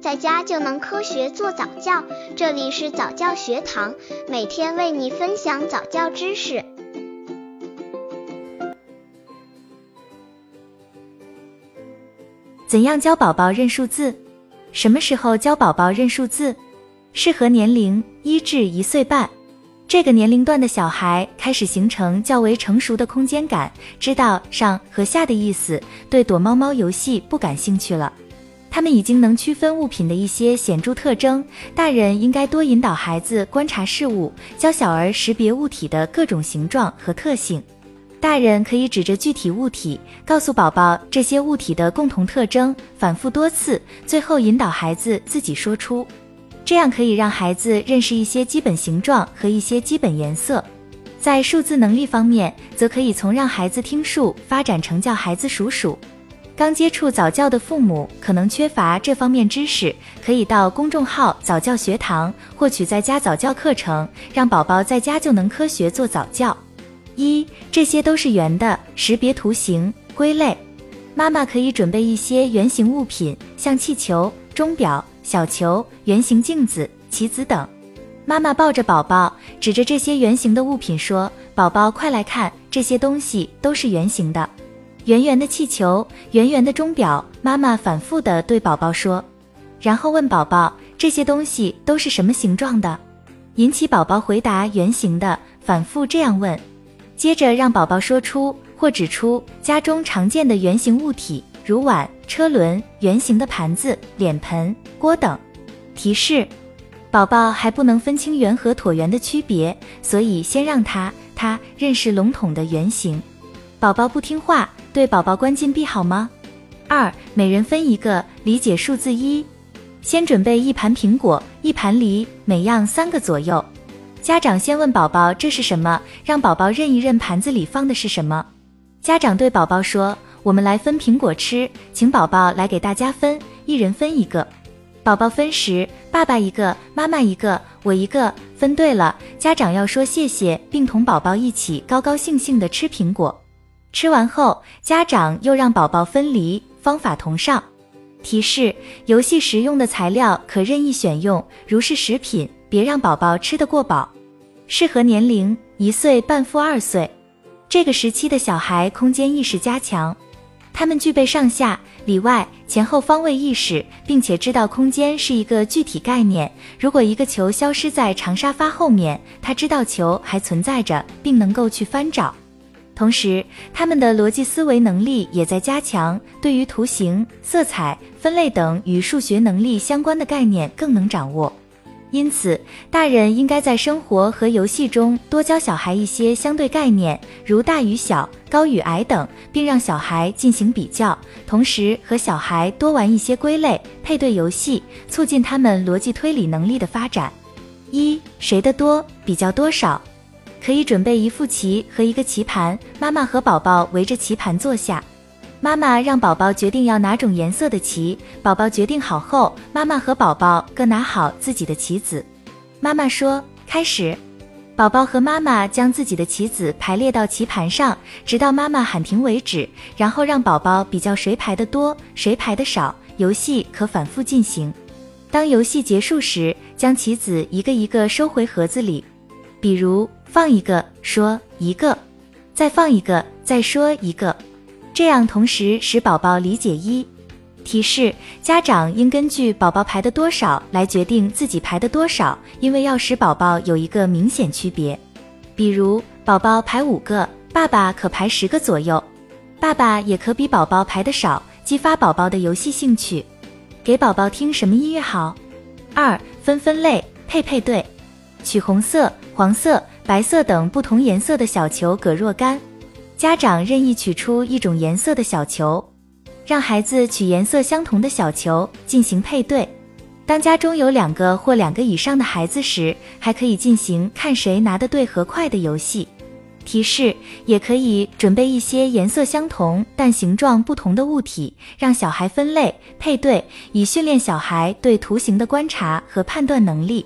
在家就能科学做早教。这里是早教学堂，每天为你分享早教知识。怎样教宝宝认数字？什么时候教宝宝认数字？适合年龄一至一岁半。这个年龄段的小孩开始形成较为成熟的空间感，知道上和下的意思，对躲猫猫游戏不感兴趣了。他们已经能区分物品的一些显著特征。大人应该多引导孩子观察事物，教小儿识别物体的各种形状和特性。大人可以指着具体物体，告诉宝宝这些物体的共同特征，反复多次，最后引导孩子自己说出。这样可以让孩子认识一些基本形状和一些基本颜色。在数字能力方面，则可以从让孩子听数发展成教孩子数数。刚接触早教的父母可能缺乏这方面知识，可以到公众号早教学堂获取在家早教课程，让宝宝在家就能科学做早教。一，这些都是圆的，识别图形，归类。妈妈可以准备一些圆形物品，像气球、钟表。小球、圆形镜子、棋子等，妈妈抱着宝宝，指着这些圆形的物品说：“宝宝，快来看，这些东西都是圆形的。圆圆的气球，圆圆的钟表。”妈妈反复的对宝宝说，然后问宝宝：“这些东西都是什么形状的？”引起宝宝回答：“圆形的。”反复这样问，接着让宝宝说出或指出家中常见的圆形物体。如碗、车轮、圆形的盘子、脸盆、锅等。提示：宝宝还不能分清圆和椭圆的区别，所以先让他他认识笼统的圆形。宝宝不听话，对宝宝关禁闭好吗？二，每人分一个，理解数字一。先准备一盘苹果，一盘梨，每样三个左右。家长先问宝宝这是什么，让宝宝认一认盘子里放的是什么。家长对宝宝说。我们来分苹果吃，请宝宝来给大家分，一人分一个。宝宝分时，爸爸一个，妈妈一个，我一个。分对了，家长要说谢谢，并同宝宝一起高高兴兴地吃苹果。吃完后，家长又让宝宝分离，方法同上。提示：游戏时用的材料可任意选用，如是食品，别让宝宝吃得过饱。适合年龄一岁半负二岁，这个时期的小孩空间意识加强。他们具备上下、里外、前后方位意识，并且知道空间是一个具体概念。如果一个球消失在长沙发后面，他知道球还存在着，并能够去翻找。同时，他们的逻辑思维能力也在加强，对于图形、色彩、分类等与数学能力相关的概念更能掌握。因此，大人应该在生活和游戏中多教小孩一些相对概念，如大与小、高与矮等，并让小孩进行比较，同时和小孩多玩一些归类、配对游戏，促进他们逻辑推理能力的发展。一，谁的多？比较多少？可以准备一副棋和一个棋盘，妈妈和宝宝围着棋盘坐下。妈妈让宝宝决定要哪种颜色的棋，宝宝决定好后，妈妈和宝宝各拿好自己的棋子。妈妈说：“开始。”宝宝和妈妈将自己的棋子排列到棋盘上，直到妈妈喊停为止，然后让宝宝比较谁排的多，谁排的少。游戏可反复进行。当游戏结束时，将棋子一个一个收回盒子里。比如放一个，说一个，再放一个，再说一个。这样同时使宝宝理解一提示，家长应根据宝宝排的多少来决定自己排的多少，因为要使宝宝有一个明显区别。比如宝宝排五个，爸爸可排十个左右，爸爸也可比宝宝排的少，激发宝宝的游戏兴趣。给宝宝听什么音乐好？二分分类配配对，取红色、黄色、白色等不同颜色的小球搁若干。家长任意取出一种颜色的小球，让孩子取颜色相同的小球进行配对。当家中有两个或两个以上的孩子时，还可以进行看谁拿得对和快的游戏。提示：也可以准备一些颜色相同但形状不同的物体，让小孩分类配对，以训练小孩对图形的观察和判断能力。